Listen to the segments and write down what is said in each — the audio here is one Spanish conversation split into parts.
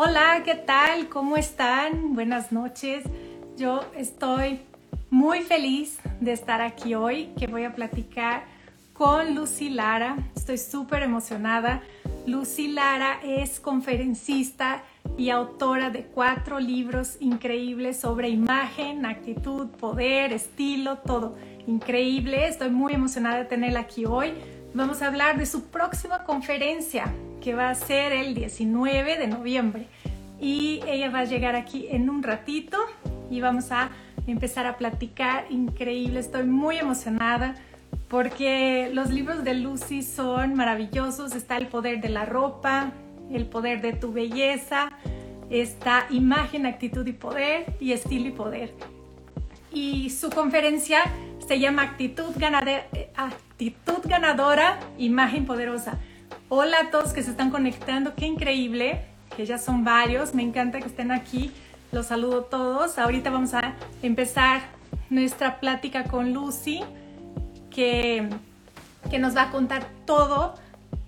Hola, ¿qué tal? ¿Cómo están? Buenas noches. Yo estoy muy feliz de estar aquí hoy, que voy a platicar con Lucy Lara. Estoy súper emocionada. Lucy Lara es conferencista y autora de cuatro libros increíbles sobre imagen, actitud, poder, estilo, todo increíble. Estoy muy emocionada de tenerla aquí hoy. Vamos a hablar de su próxima conferencia que va a ser el 19 de noviembre y ella va a llegar aquí en un ratito y vamos a empezar a platicar. Increíble, estoy muy emocionada porque los libros de Lucy son maravillosos. Está el poder de la ropa, el poder de tu belleza, está imagen, actitud y poder y estilo y poder. Y su conferencia se llama Actitud Ganadera, Actitud Ganadora, Imagen Poderosa. Hola a todos que se están conectando, qué increíble, que ya son varios, me encanta que estén aquí, los saludo a todos. Ahorita vamos a empezar nuestra plática con Lucy, que, que nos va a contar todo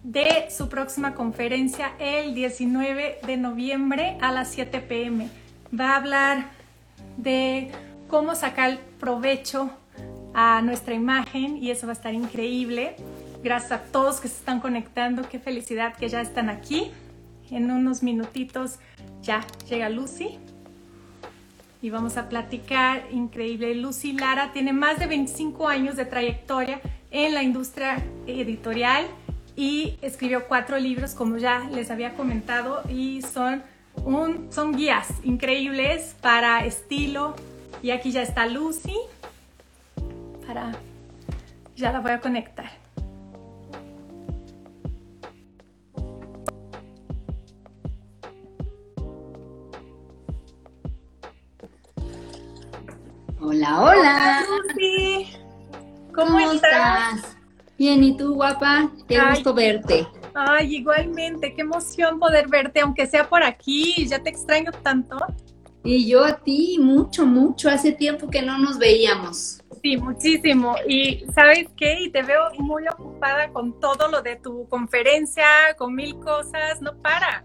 de su próxima conferencia el 19 de noviembre a las 7 pm. Va a hablar de cómo sacar provecho a nuestra imagen y eso va a estar increíble. Gracias a todos que se están conectando, qué felicidad que ya están aquí. En unos minutitos ya llega Lucy y vamos a platicar increíble. Lucy Lara tiene más de 25 años de trayectoria en la industria editorial y escribió cuatro libros, como ya les había comentado, y son, un, son guías increíbles para estilo. Y aquí ya está Lucy. Para, ya la voy a conectar. Hola, hola. Lucy. ¿Cómo, estás? Bien, ¿y tú, guapa? Qué gusto verte. Ay, igualmente, qué emoción poder verte, aunque sea por aquí. Ya te extraño tanto. Y yo a ti, mucho, mucho. Hace tiempo que no nos veíamos. Sí, muchísimo. Y sabes qué, y te veo muy ocupada con todo lo de tu conferencia, con mil cosas, no para.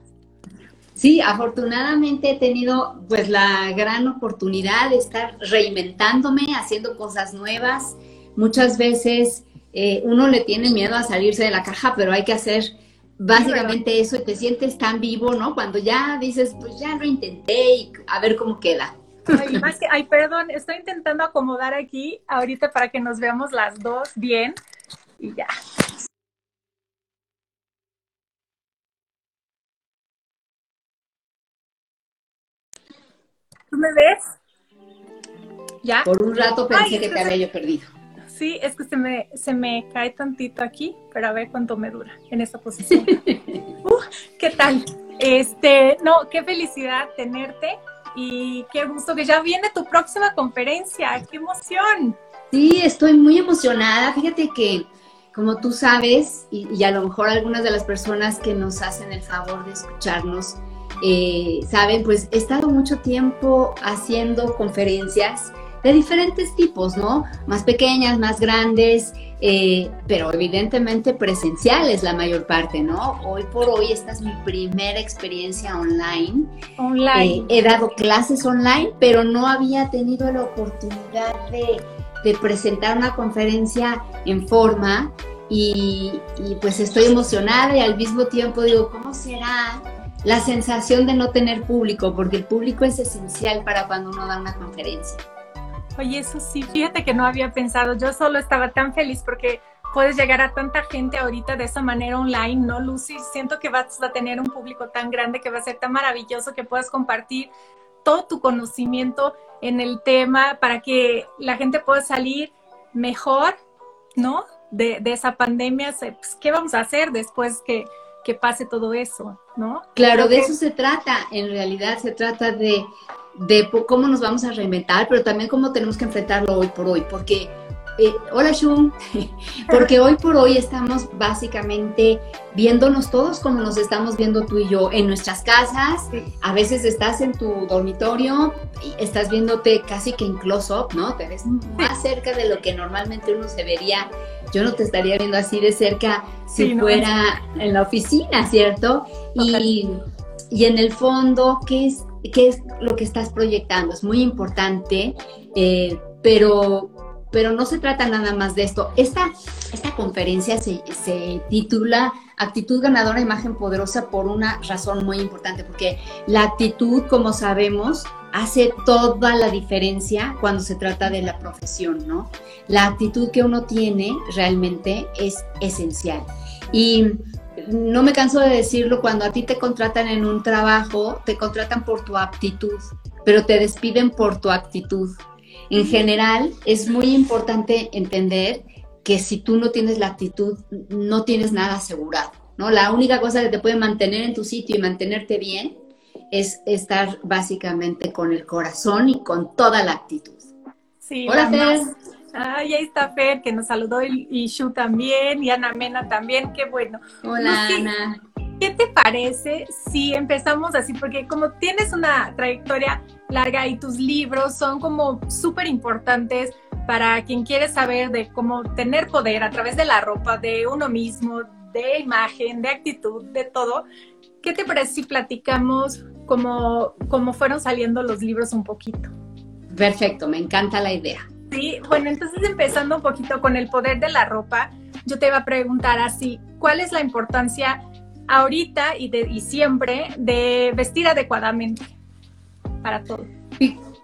Sí, afortunadamente he tenido pues la gran oportunidad de estar reinventándome, haciendo cosas nuevas. Muchas veces eh, uno le tiene miedo a salirse de la caja, pero hay que hacer básicamente eso y te sientes tan vivo, ¿no? Cuando ya dices, pues ya lo intenté y a ver cómo queda. Ay, más que, ay, perdón, estoy intentando acomodar aquí ahorita para que nos veamos las dos bien y ya. ¿Tú me ves? ¿Ya? Por un rato pensé que te había yo perdido. Sí, es que se me, se me cae tantito aquí, pero a ver cuánto me dura en esa posición. ¿Qué tal? Este, no, qué felicidad tenerte y qué gusto que ya viene tu próxima conferencia. ¡Qué emoción! Sí, estoy muy emocionada. Fíjate que, como tú sabes, y, a lo mejor algunas de las personas que nos hacen el favor de escucharnos, eh, saben, pues he estado mucho tiempo haciendo conferencias de diferentes tipos, ¿no? Más pequeñas, más grandes, eh, pero evidentemente presenciales la mayor parte, ¿no? Hoy por hoy esta es mi primera experiencia online. Online. Eh, he dado clases online, pero no había tenido la oportunidad de, presentar una conferencia en forma y, y pues estoy emocionada y al mismo tiempo digo, ¿cómo será? La sensación de no tener público, porque el público es esencial para cuando uno da una conferencia. Oye, eso sí, fíjate que no había pensado. Yo solo estaba tan feliz porque puedes llegar a tanta gente ahorita de esa manera online, ¿no, Lucy? Siento que vas a tener un público tan grande que va a ser tan maravilloso que puedas compartir todo tu conocimiento en el tema para que la gente pueda salir mejor, ¿no? De, esa pandemia. Pues, ¿Qué vamos a hacer después que, que pase todo eso, ¿no? Claro, de eso se trata. En realidad se trata de de cómo nos vamos a reinventar, pero también cómo tenemos que enfrentarlo hoy por hoy, porque, eh, hola Shum, porque hoy por hoy estamos básicamente viéndonos todos como nos estamos viendo tú y yo en nuestras casas, a veces estás en tu dormitorio y estás viéndote casi que en close-up, ¿no? Te ves más cerca de lo que normalmente uno se vería. Yo no te estaría viendo así de cerca si fuera en la oficina, ¿cierto? Y y en el fondo, ¿qué es, qué es lo que estás proyectando? Es muy importante, eh, pero, pero no se trata nada más de esto. Esta, esta conferencia se, se titula Actitud ganadora, imagen poderosa por una razón muy importante, porque la actitud, como sabemos, hace toda la diferencia cuando se trata de la profesión, ¿no? La actitud que uno tiene realmente es esencial. Y no me canso de decirlo, cuando a ti te contratan en un trabajo, te contratan por tu aptitud, pero te despiden por tu actitud. En general, es muy importante entender que si tú no tienes la actitud, no tienes nada asegurado, ¿no? La única cosa que te puede mantener en tu sitio y mantenerte bien es estar básicamente con el corazón y con toda la actitud. Sí, Hola, Fer. Ay, ahí está Fer, que nos saludó, y, Shu también, y Ana Mena también, qué bueno. Hola, Ana. ¿Qué te parece si empezamos así? Porque como tienes una trayectoria larga y tus libros son como súper importantes para quien quiere saber de cómo tener poder a través de la ropa, de uno mismo, de imagen, de actitud, de todo. ¿Qué te parece si platicamos cómo, cómo fueron saliendo los libros un poquito? Perfecto, me encanta la idea. Sí, bueno, entonces empezando un poquito con el poder de la ropa, yo te iba a preguntar así, ¿cuál es la importancia ahorita y, de, y siempre de vestir adecuadamente para todo?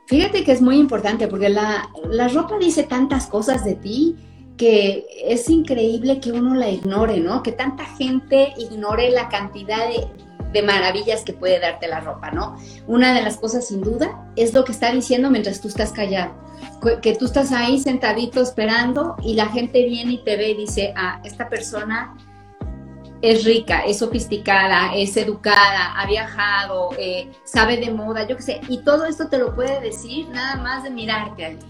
Fíjate que es muy importante porque la, la ropa dice tantas cosas de ti que es increíble que uno la ignore, ¿no? Que tanta gente ignore la cantidad de, de maravillas que puede darte la ropa, ¿no? Una de las cosas sin duda es lo que está diciendo mientras tú estás callado que tú estás ahí sentadito esperando y la gente viene y te ve y dice, ah, esta persona es rica, es sofisticada, es educada, ha viajado, eh, sabe de moda, yo qué sé, y todo esto te lo puede decir nada más de mirarte allí,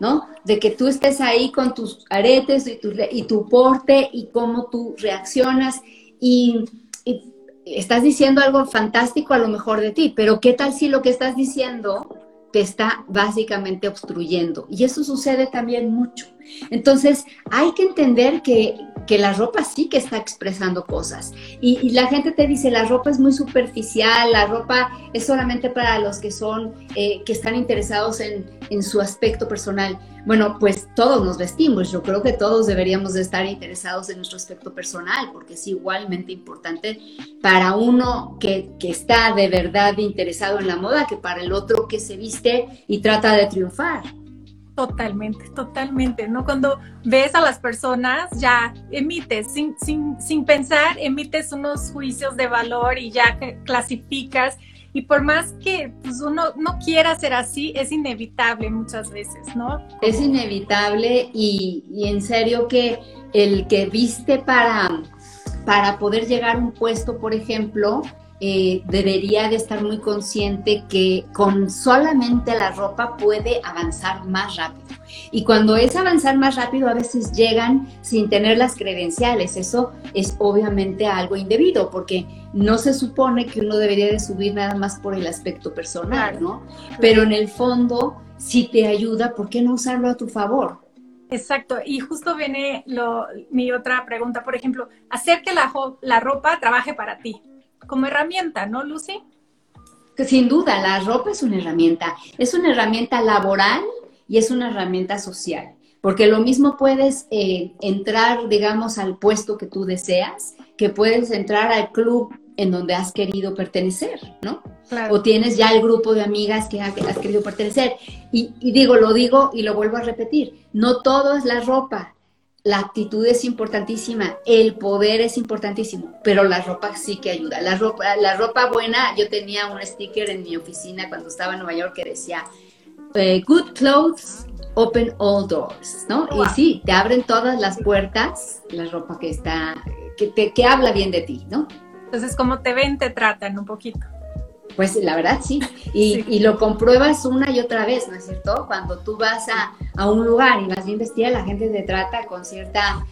¿no? De que tú estés ahí con tus aretes y tu, y tu porte y cómo tú reaccionas y, y estás diciendo algo fantástico a lo mejor de ti, pero ¿qué tal si lo que estás diciendo te está básicamente obstruyendo. Y eso sucede también mucho. Entonces, hay que entender que, que la ropa sí que está expresando cosas. Y, la gente te dice, la ropa es muy superficial, la ropa es solamente para los que son, eh, que están interesados en, en, su aspecto personal. Bueno, pues todos nos vestimos. Yo creo que todos deberíamos de estar interesados en nuestro aspecto personal, porque es igualmente importante para uno que, que está de verdad interesado en la moda que para el otro que se viste y trata de triunfar. Totalmente, totalmente, ¿no? Cuando ves a las personas, ya emites, sin, sin, sin pensar, emites unos juicios de valor y ya clasificas. Y por más que pues, uno no quiera ser así, es inevitable muchas veces, ¿no? Es inevitable y, en serio que el que viste para, para poder llegar a un puesto, por ejemplo, eh, debería de estar muy consciente que con solamente la ropa puede avanzar más rápido. Y cuando es avanzar más rápido, a veces llegan sin tener las credenciales. Eso es obviamente algo indebido, porque no se supone que uno debería de subir nada más por el aspecto personal, ¿no? Pero en el fondo, si te ayuda, ¿por qué no usarlo a tu favor? Exacto, y justo viene mi otra pregunta, por ejemplo, hacer que la ropa trabaje para ti como herramienta, ¿no, Lucy? Sin duda, la ropa es una herramienta. Es una herramienta laboral y es una herramienta social. Porque lo mismo puedes eh, entrar, digamos, al puesto que tú deseas, que puedes entrar al club en donde has querido pertenecer, ¿no? O tienes ya el grupo de amigas que has, querido pertenecer. y, digo, lo digo y lo vuelvo a repetir, no todo es la ropa, la actitud es importantísima, el poder es importantísimo, pero la ropa sí que ayuda. La ropa, la ropa buena, yo tenía un sticker en mi oficina cuando estaba en Nueva York que decía, eh, good clothes open all doors, ¿no? Y sí, te abren todas las puertas, la ropa que está, que, te, que habla bien de ti, ¿no? Entonces, como te ven, te tratan un poquito. Pues la verdad sí. Y, lo compruebas una y otra vez, ¿no es cierto? Cuando tú vas a, un lugar y vas bien vestida, la gente te trata con cierta,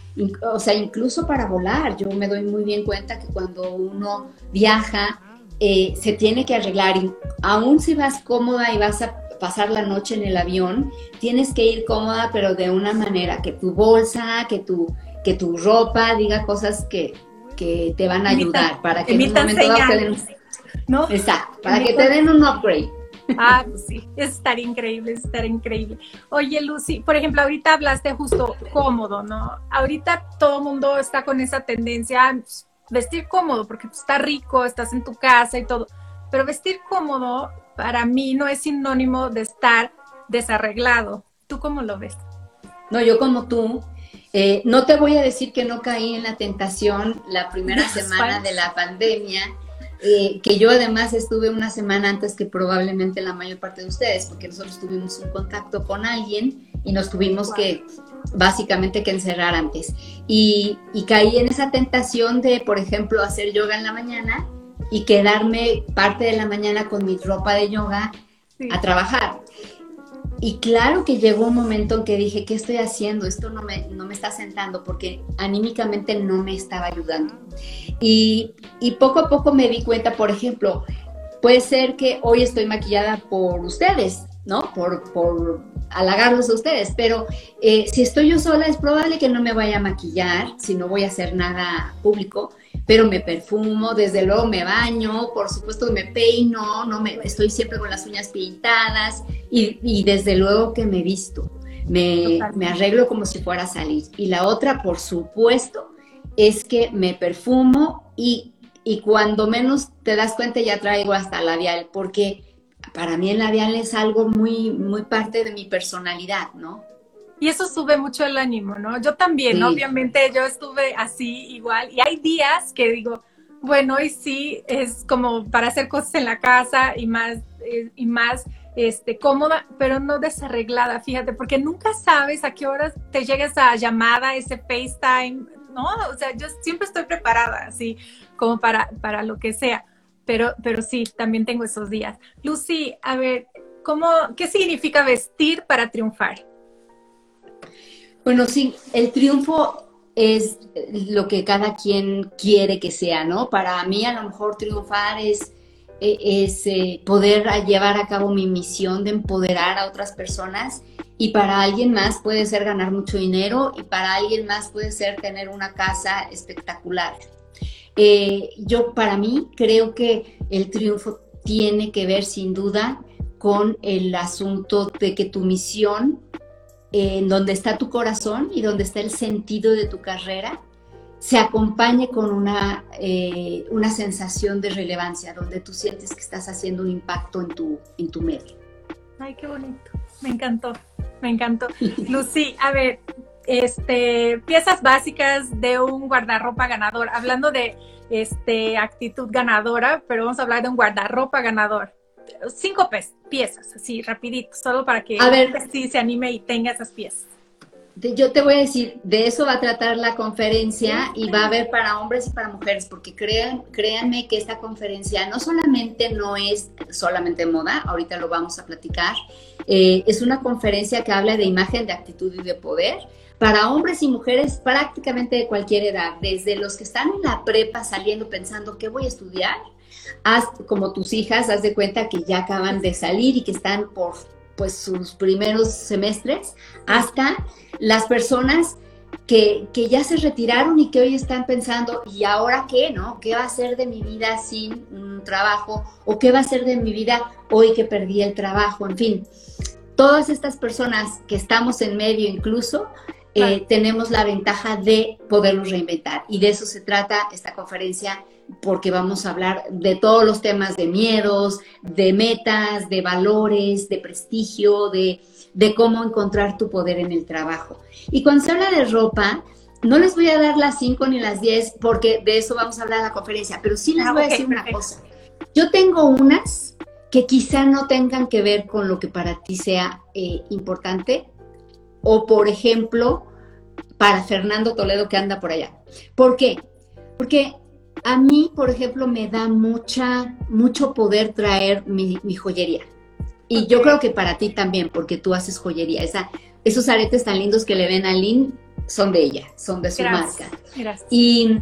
o sea, incluso para volar. Yo me doy muy bien cuenta que cuando uno viaja, eh, se tiene que arreglar. Y aún si vas cómoda y vas a pasar la noche en el avión, tienes que ir cómoda, pero de una manera que tu bolsa, que tu, que tu ropa diga cosas que, te van a ayudar para que en un momento dado ¿no? Exacto, para que te den un upgrade. Ah, pues sí, es estar increíble, es estar increíble. Oye, Lucy, por ejemplo, ahorita hablaste justo cómodo, ¿no? Ahorita todo el mundo está con esa tendencia a vestir cómodo, porque pues, está rico, estás en tu casa y todo. Pero vestir cómodo para mí no es sinónimo de estar desarreglado. ¿Tú cómo lo ves? No, yo como tú, eh, no te voy a decir que no caí en la tentación la primera semana de la pandemia eh, que yo además estuve una semana antes que probablemente la mayor parte de ustedes, porque nosotros tuvimos un contacto con alguien y nos tuvimos que básicamente que encerrar antes. Y, caí en esa tentación de, por ejemplo, hacer yoga en la mañana y quedarme parte de la mañana con mi ropa de yoga a trabajar. Y claro que llegó un momento en que dije, ¿qué estoy haciendo? Esto no me, no me está sentando porque anímicamente no me estaba ayudando. Y, y poco a poco me di cuenta, por ejemplo, puede ser que hoy estoy maquillada por ustedes, ¿no? Por, por halagarlos a ustedes, pero eh, si estoy yo sola es probable que no me vaya a maquillar, si no voy a hacer nada público, pero me perfumo, desde luego me baño, por supuesto me peino, no me, estoy siempre con las uñas pintadas y, desde luego que me visto, me, me arreglo como si fuera a salir. Y la otra, por supuesto, es que me perfumo y, y cuando menos te das cuenta ya traigo hasta labial, porque para mí el labial es algo muy, muy parte de mi personalidad, ¿no? Y eso sube mucho el ánimo, ¿no? Yo también, obviamente, yo estuve así igual. Y hay días que digo, bueno, hoy sí es como para hacer cosas en la casa y más, eh, y más este, cómoda, pero no desarreglada, fíjate, porque nunca sabes a qué horas te llega esa llamada, ese FaceTime, ¿no? O sea, yo siempre estoy preparada, así, como para, para lo que sea. Pero, pero sí, también tengo esos días. Lucy, a ver, ¿cómo, ¿qué significa vestir para triunfar? Bueno, sí, el triunfo es lo que cada quien quiere que sea, ¿no? Para mí a lo mejor triunfar es, e, es eh, poder llevar a cabo mi misión de empoderar a otras personas y para alguien más puede ser ganar mucho dinero y para alguien más puede ser tener una casa espectacular. Eh, yo para mí creo que el triunfo tiene que ver sin duda con el asunto de que tu misión en donde está tu corazón y donde está el sentido de tu carrera, se acompañe con una, eh, una sensación de relevancia, donde tú sientes que estás haciendo un impacto en tu, en tu medio. Ay, qué bonito. Me encantó, me encantó. Lucy, a ver, este, piezas básicas de un guardarropa ganador. Hablando de este, actitud ganadora, pero vamos a hablar de un guardarropa ganador cinco piezas, así rapidito, solo para que a ver, sí se anime y tenga esas piezas. Yo te voy a decir, de eso va a tratar la conferencia y va a haber para hombres y para mujeres, porque crean, créanme que esta conferencia no solamente no es solamente moda, ahorita lo vamos a platicar, eh, es una conferencia que habla de imagen, de actitud y de poder para hombres y mujeres prácticamente de cualquier edad, desde los que están en la prepa saliendo pensando qué voy a estudiar, haz, como tus hijas, haz de cuenta que ya acaban de salir y que están por pues sus primeros semestres, hasta las personas que, que, ya se retiraron y que hoy están pensando, ¿y ahora qué? ¿No? ¿Qué va a ser de mi vida sin un trabajo? ¿O qué va a ser de mi vida hoy que perdí el trabajo? En fin, todas estas personas que estamos en medio incluso, eh, tenemos la ventaja de podernos reinventar. Y de eso se trata esta conferencia porque vamos a hablar de todos los temas de miedos, de metas, de valores, de prestigio, de, cómo encontrar tu poder en el trabajo. Y cuando se habla de ropa, no les voy a dar las 5 ni las 10 porque de eso vamos a hablar en la conferencia, pero sí les ah, voy a decir una cosa. Yo tengo unas que quizá no tengan que ver con lo que para ti sea eh, importante, o por ejemplo, para Fernando Toledo que anda por allá. ¿Por qué? Porque a mí, por ejemplo, me da mucha, mucho poder traer mi, joyería. Y yo creo que para ti también, porque tú haces joyería. Esa, esos aretes tan lindos que le ven a Lynn son de ella, son de su marca. Gracias. Y,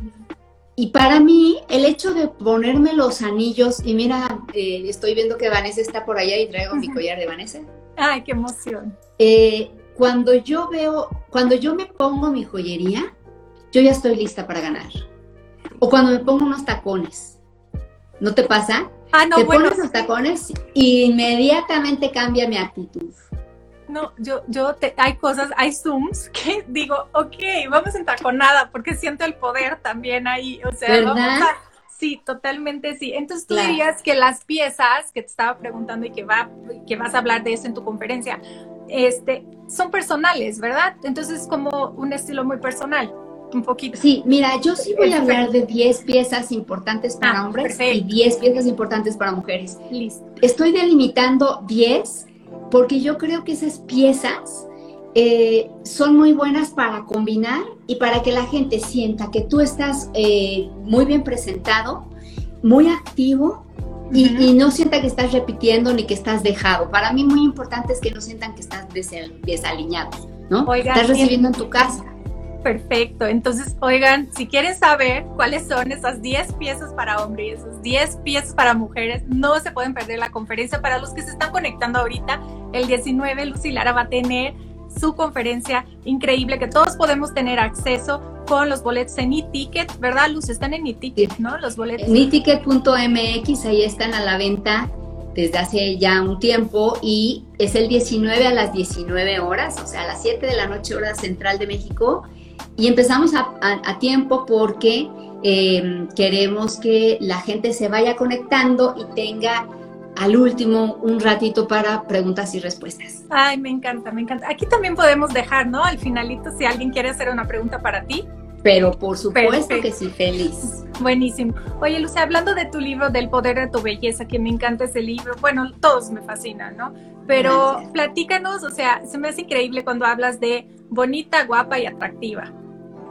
para mí, el hecho de ponerme los anillos, y mira, eh, estoy viendo que Vanessa está por allá y traigo mi collar de Vanessa. Ay, qué emoción. Eh, cuando yo veo, cuando yo me pongo mi joyería, yo ya estoy lista para ganar. O cuando me pongo unos tacones. ¿No te pasa? Ah, no, te pones los tacones y inmediatamente cambia mi actitud. No, yo, yo, te, hay cosas, hay Zooms que digo, ok, vamos en taconada porque siento el poder también ahí, o sea, ¿verdad? Sí, totalmente sí. Entonces tú dirías que las piezas que te estaba preguntando y que, va, que vas a hablar de eso en tu conferencia, este, son personales, ¿verdad? Entonces es como un estilo muy personal, un poquito. Sí, mira, yo sí voy a hablar de 10 piezas importantes para ah, hombres y 10 piezas importantes para mujeres. Listo. Estoy delimitando 10 porque yo creo que esas piezas eh, son muy buenas para combinar y para que la gente sienta que tú estás eh, muy bien presentado, muy activo y, no sienta que estás repitiendo ni que estás dejado. Para mí muy importante es que no sientan que estás desaliñado, ¿no? estás recibiendo en tu casa. Perfecto. Entonces, oigan, si quieren saber cuáles son esas 10 piezas para hombres y esas 10 piezas para mujeres, no se pueden perder la conferencia. Para los que se están conectando ahorita, el 19, Lucy Lara va a tener su conferencia increíble que todos podemos tener acceso con los boletos en e-ticket, ¿verdad, Luz? Están en e-ticket, ¿no? Los boletos. En e-ticket.mx, ahí están a la venta desde hace ya un tiempo y es el 19 a las 19 horas, o sea, a las 7 de la noche hora central de México. Y empezamos a, tiempo porque em, queremos que la gente se vaya conectando y tenga al último un ratito para preguntas y respuestas. Ay, me encanta, me encanta. Aquí también podemos dejar, ¿no? Al finalito, si alguien quiere hacer una pregunta para ti. Pero por supuesto que sí, feliz. Buenísimo. Oye, Lucia, hablando de tu libro, del poder de tu belleza, que me encanta ese libro, bueno, todos me fascinan, ¿no? Pero platícanos, o sea, se me hace increíble cuando hablas de bonita, guapa y atractiva.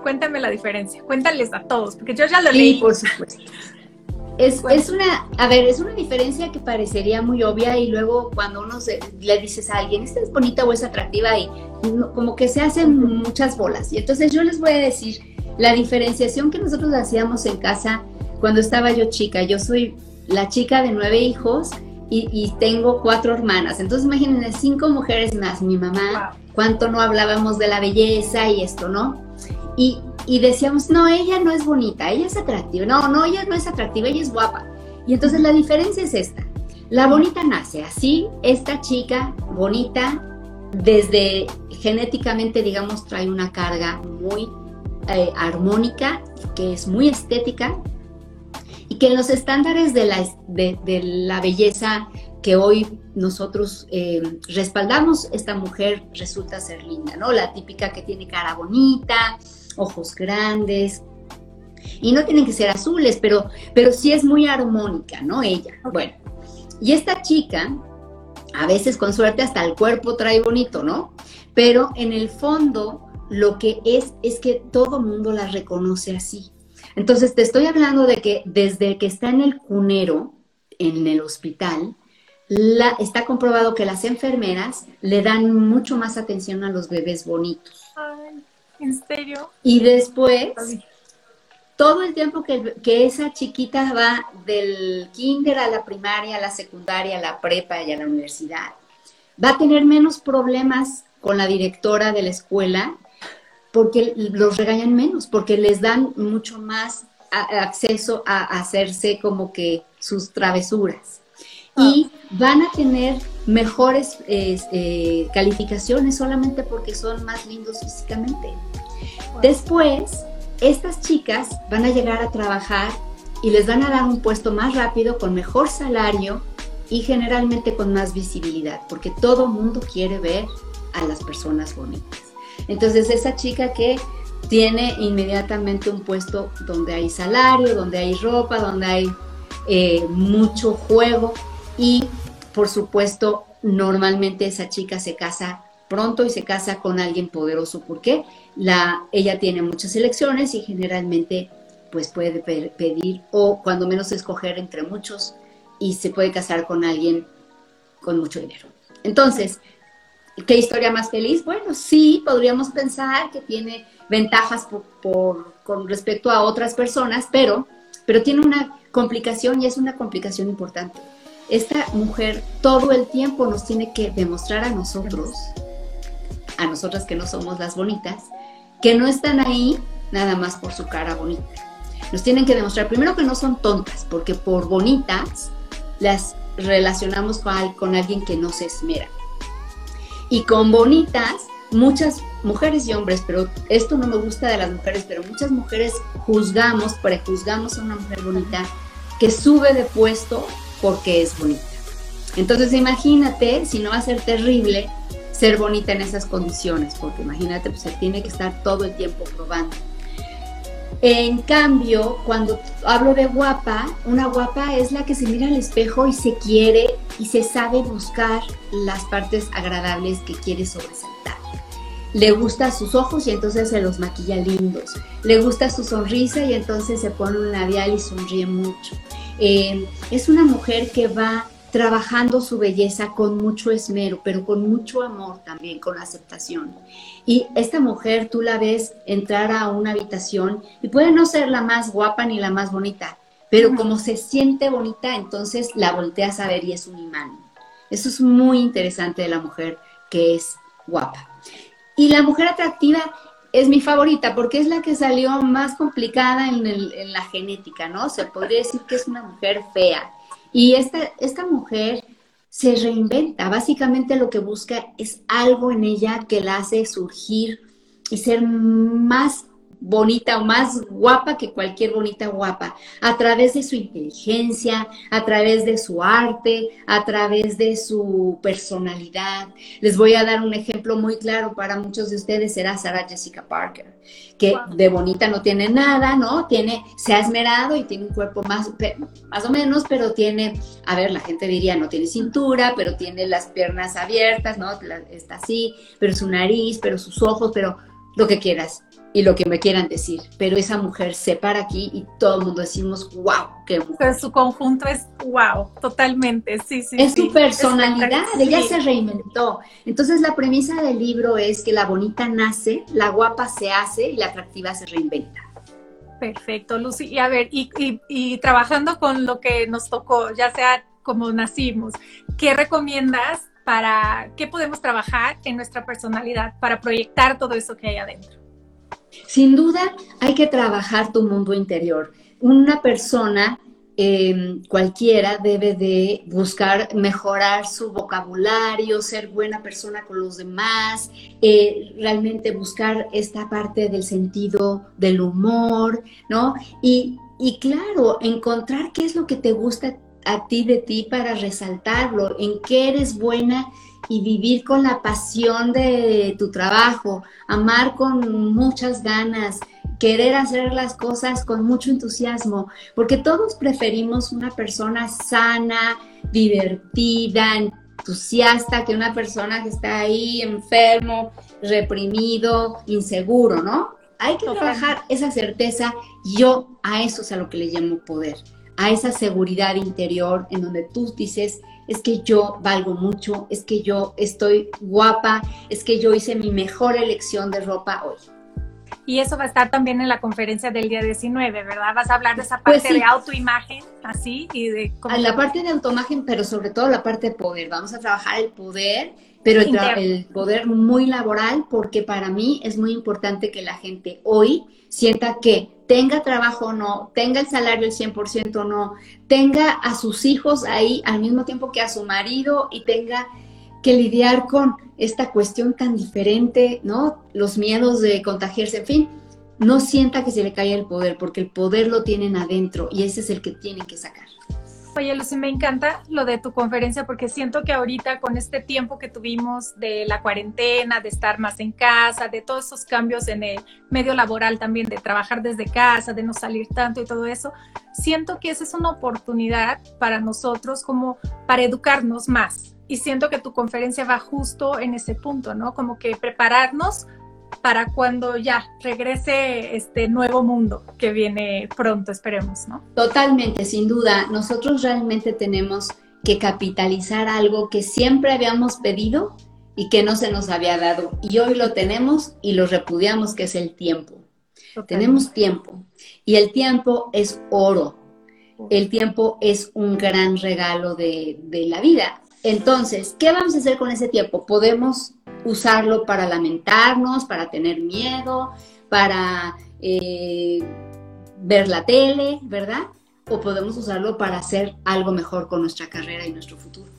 Cuéntame la diferencia, cuéntales a todos, porque yo ya lo leí. Sí, por supuesto. Es, es, una, a ver, es una diferencia que parecería muy obvia y luego cuando uno le dices a alguien, esta es bonita o es atractiva y como que se hacen muchas bolas. Y entonces yo les voy a decir la diferenciación que nosotros hacíamos en casa cuando estaba yo chica. Yo soy la chica de nueve hijos y, tengo cuatro hermanas. Entonces imagínense, cinco mujeres más, mi mamá, cuánto no hablábamos de la belleza y esto, ¿no? Y, y decíamos, no, ella no es bonita, ella es atractiva. No, no, ella no es atractiva, ella es guapa. Y entonces la diferencia es esta. La bonita nace así, esta chica bonita, desde genéticamente, digamos, trae una carga muy eh, armónica, que es muy estética, y que en los estándares de la, de, la belleza que hoy nosotros eh, respaldamos, esta mujer resulta ser linda, ¿no? La típica que tiene cara bonita, ojos grandes. Y no tienen que ser azules, pero, pero sí es muy armónica, ¿no? Ella. Bueno, y esta chica, a veces con suerte hasta el cuerpo trae bonito, ¿no? Pero en el fondo lo que es es que todo mundo la reconoce así. Entonces te estoy hablando de que desde que está en el cunero, en el hospital, la, está comprobado que las enfermeras le dan mucho más atención a los bebés bonitos. ¿En serio? Y después, todo el tiempo que, esa chiquita va del kinder a la primaria, a la secundaria, a la prepa y a la universidad, va a tener menos problemas con la directora de la escuela porque los regañan menos, porque les dan mucho más acceso a hacerse como que sus travesuras. Y ah. van a tener mejores este, calificaciones solamente porque son más lindos físicamente. Después, estas chicas van a llegar a trabajar y les van a dar un puesto más rápido, con mejor salario y generalmente con más visibilidad, porque todo mundo quiere ver a las personas bonitas. Entonces, esa chica que tiene inmediatamente un puesto donde hay salario, donde hay ropa, donde hay eh, mucho juego y, por supuesto, normalmente esa chica se casa pronto y se casa con alguien poderoso. ¿Por qué? La, ella tiene muchas elecciones y generalmente pues puede pedir o cuando menos escoger entre muchos y se puede casar con alguien con mucho dinero. Entonces, ¿qué historia más feliz? Bueno, sí, podríamos pensar que tiene ventajas por, con respecto a otras personas, pero, pero tiene una complicación y es una complicación importante. Esta mujer todo el tiempo nos tiene que demostrar a nosotros a nosotras que no somos las bonitas, que no están ahí nada más por su cara bonita. Nos tienen que demostrar primero que no son tontas, porque por bonitas las relacionamos con, alguien que no se esmera. Y con bonitas, muchas mujeres y hombres, pero esto no me gusta de las mujeres, pero muchas mujeres juzgamos, prejuzgamos a una mujer bonita que sube de puesto porque es bonita. Entonces imagínate si no va a ser terrible ser bonita en esas condiciones, porque imagínate, pues se tiene que estar todo el tiempo probando. En cambio, cuando hablo de guapa, una guapa es la que se mira al espejo y se quiere y se sabe buscar las partes agradables que quiere sobresaltar. Le gusta sus ojos y entonces se los maquilla lindos. Le gusta su sonrisa y entonces se pone un labial y sonríe mucho. Eh, es una mujer que va trabajando su belleza con mucho esmero, pero con mucho amor también, con aceptación. Y esta mujer tú la ves entrar a una habitación y puede no ser la más guapa ni la más bonita, pero como se siente bonita, entonces la volteas a ver y es un imán. Eso es muy interesante de la mujer que es guapa. Y la mujer atractiva es mi favorita porque es la que salió más complicada en, la genética, ¿no? Se podría decir que es una mujer fea y esta, esta mujer se reinventa. Básicamente lo que busca es algo en ella que la hace surgir y ser más bonita o más guapa que cualquier bonita guapa, a través de su inteligencia, a través de su arte, a través de su personalidad. Les voy a dar un ejemplo muy claro para muchos de ustedes, será Sarah Jessica Parker, que de bonita no tiene nada, ¿no? Tiene, se ha esmerado y tiene un cuerpo más, más o menos, pero tiene, a ver, la gente diría, no tiene cintura, pero tiene las piernas abiertas, ¿no? Está así, pero su nariz, pero sus ojos, pero lo que quieras y lo que me quieran decir, pero esa mujer se para aquí y todo el mundo decimos, wow, qué mujer. Pero su conjunto es wow, totalmente, sí, sí. Es su personalidad, ella se reinventó. Entonces la premisa del libro es que la bonita nace, la guapa se hace y la atractiva se reinventa. Perfecto, Lucy. Y a ver, y, y trabajando con lo que nos tocó, ya sea como nacimos, ¿qué recomiendas para, qué podemos trabajar en nuestra personalidad para proyectar todo eso que hay adentro? Sin duda hay que trabajar tu mundo interior. Una persona em, cualquiera debe de buscar mejorar su vocabulario, ser buena persona con los demás, eh, realmente buscar esta parte del sentido del humor, ¿no? Y, y claro, encontrar qué es lo que te gusta a ti de ti para resaltarlo, en qué eres buena y vivir con la pasión de tu trabajo, amar con muchas ganas, querer hacer las cosas con mucho entusiasmo, porque todos preferimos una persona sana, divertida, entusiasta, que una persona que está ahí enfermo, reprimido, inseguro, ¿no? Hay que trabajar esa certeza, yo a eso es a lo que le llamo poder, a esa seguridad interior en donde tú dices, es que yo valgo mucho, es que yo estoy guapa, es que yo hice mi mejor elección de ropa hoy. Y eso va a estar también en la conferencia del día 19, ¿verdad? Vas a hablar de esa pues parte de autoimagen, así, y de... Cómo... La parte de autoimagen, pero sobre todo la parte de poder. Vamos a trabajar el poder, pero el, el poder muy laboral, porque para mí es muy importante que la gente hoy sienta que tenga trabajo o no, tenga el salario el 100% o no, tenga a sus hijos ahí al mismo tiempo que a su marido y tenga que lidiar con esta cuestión tan diferente, ¿no? Los miedos de contagiarse, en fin, no sienta que se le cae el poder, porque el poder lo tienen adentro y ese es el que tienen que sacar. Oye, Lucy, me encanta lo de tu conferencia porque siento que ahorita con este tiempo que tuvimos de la cuarentena, de estar más en casa, de todos esos cambios en el medio laboral también, de trabajar desde casa, de no salir tanto y todo eso, siento que esa es una oportunidad para nosotros como para educarnos más. Y siento que tu conferencia va justo en ese punto, ¿no? Como que prepararnos para cuando ya regrese este nuevo mundo que viene pronto, esperemos, ¿no? Totalmente, sin duda. Nosotros realmente tenemos que capitalizar algo que siempre habíamos pedido y que no se nos había dado. Y hoy lo tenemos y lo repudiamos, que es el tiempo. Tenemos tiempo y el tiempo es oro. El tiempo es un gran regalo de, de la vida. Entonces, ¿qué vamos a hacer con ese tiempo? Podemos usarlo para lamentarnos, para tener miedo, para eh, ver la tele, ¿verdad? o podemos usarlo para hacer algo mejor con nuestra carrera y nuestro futuro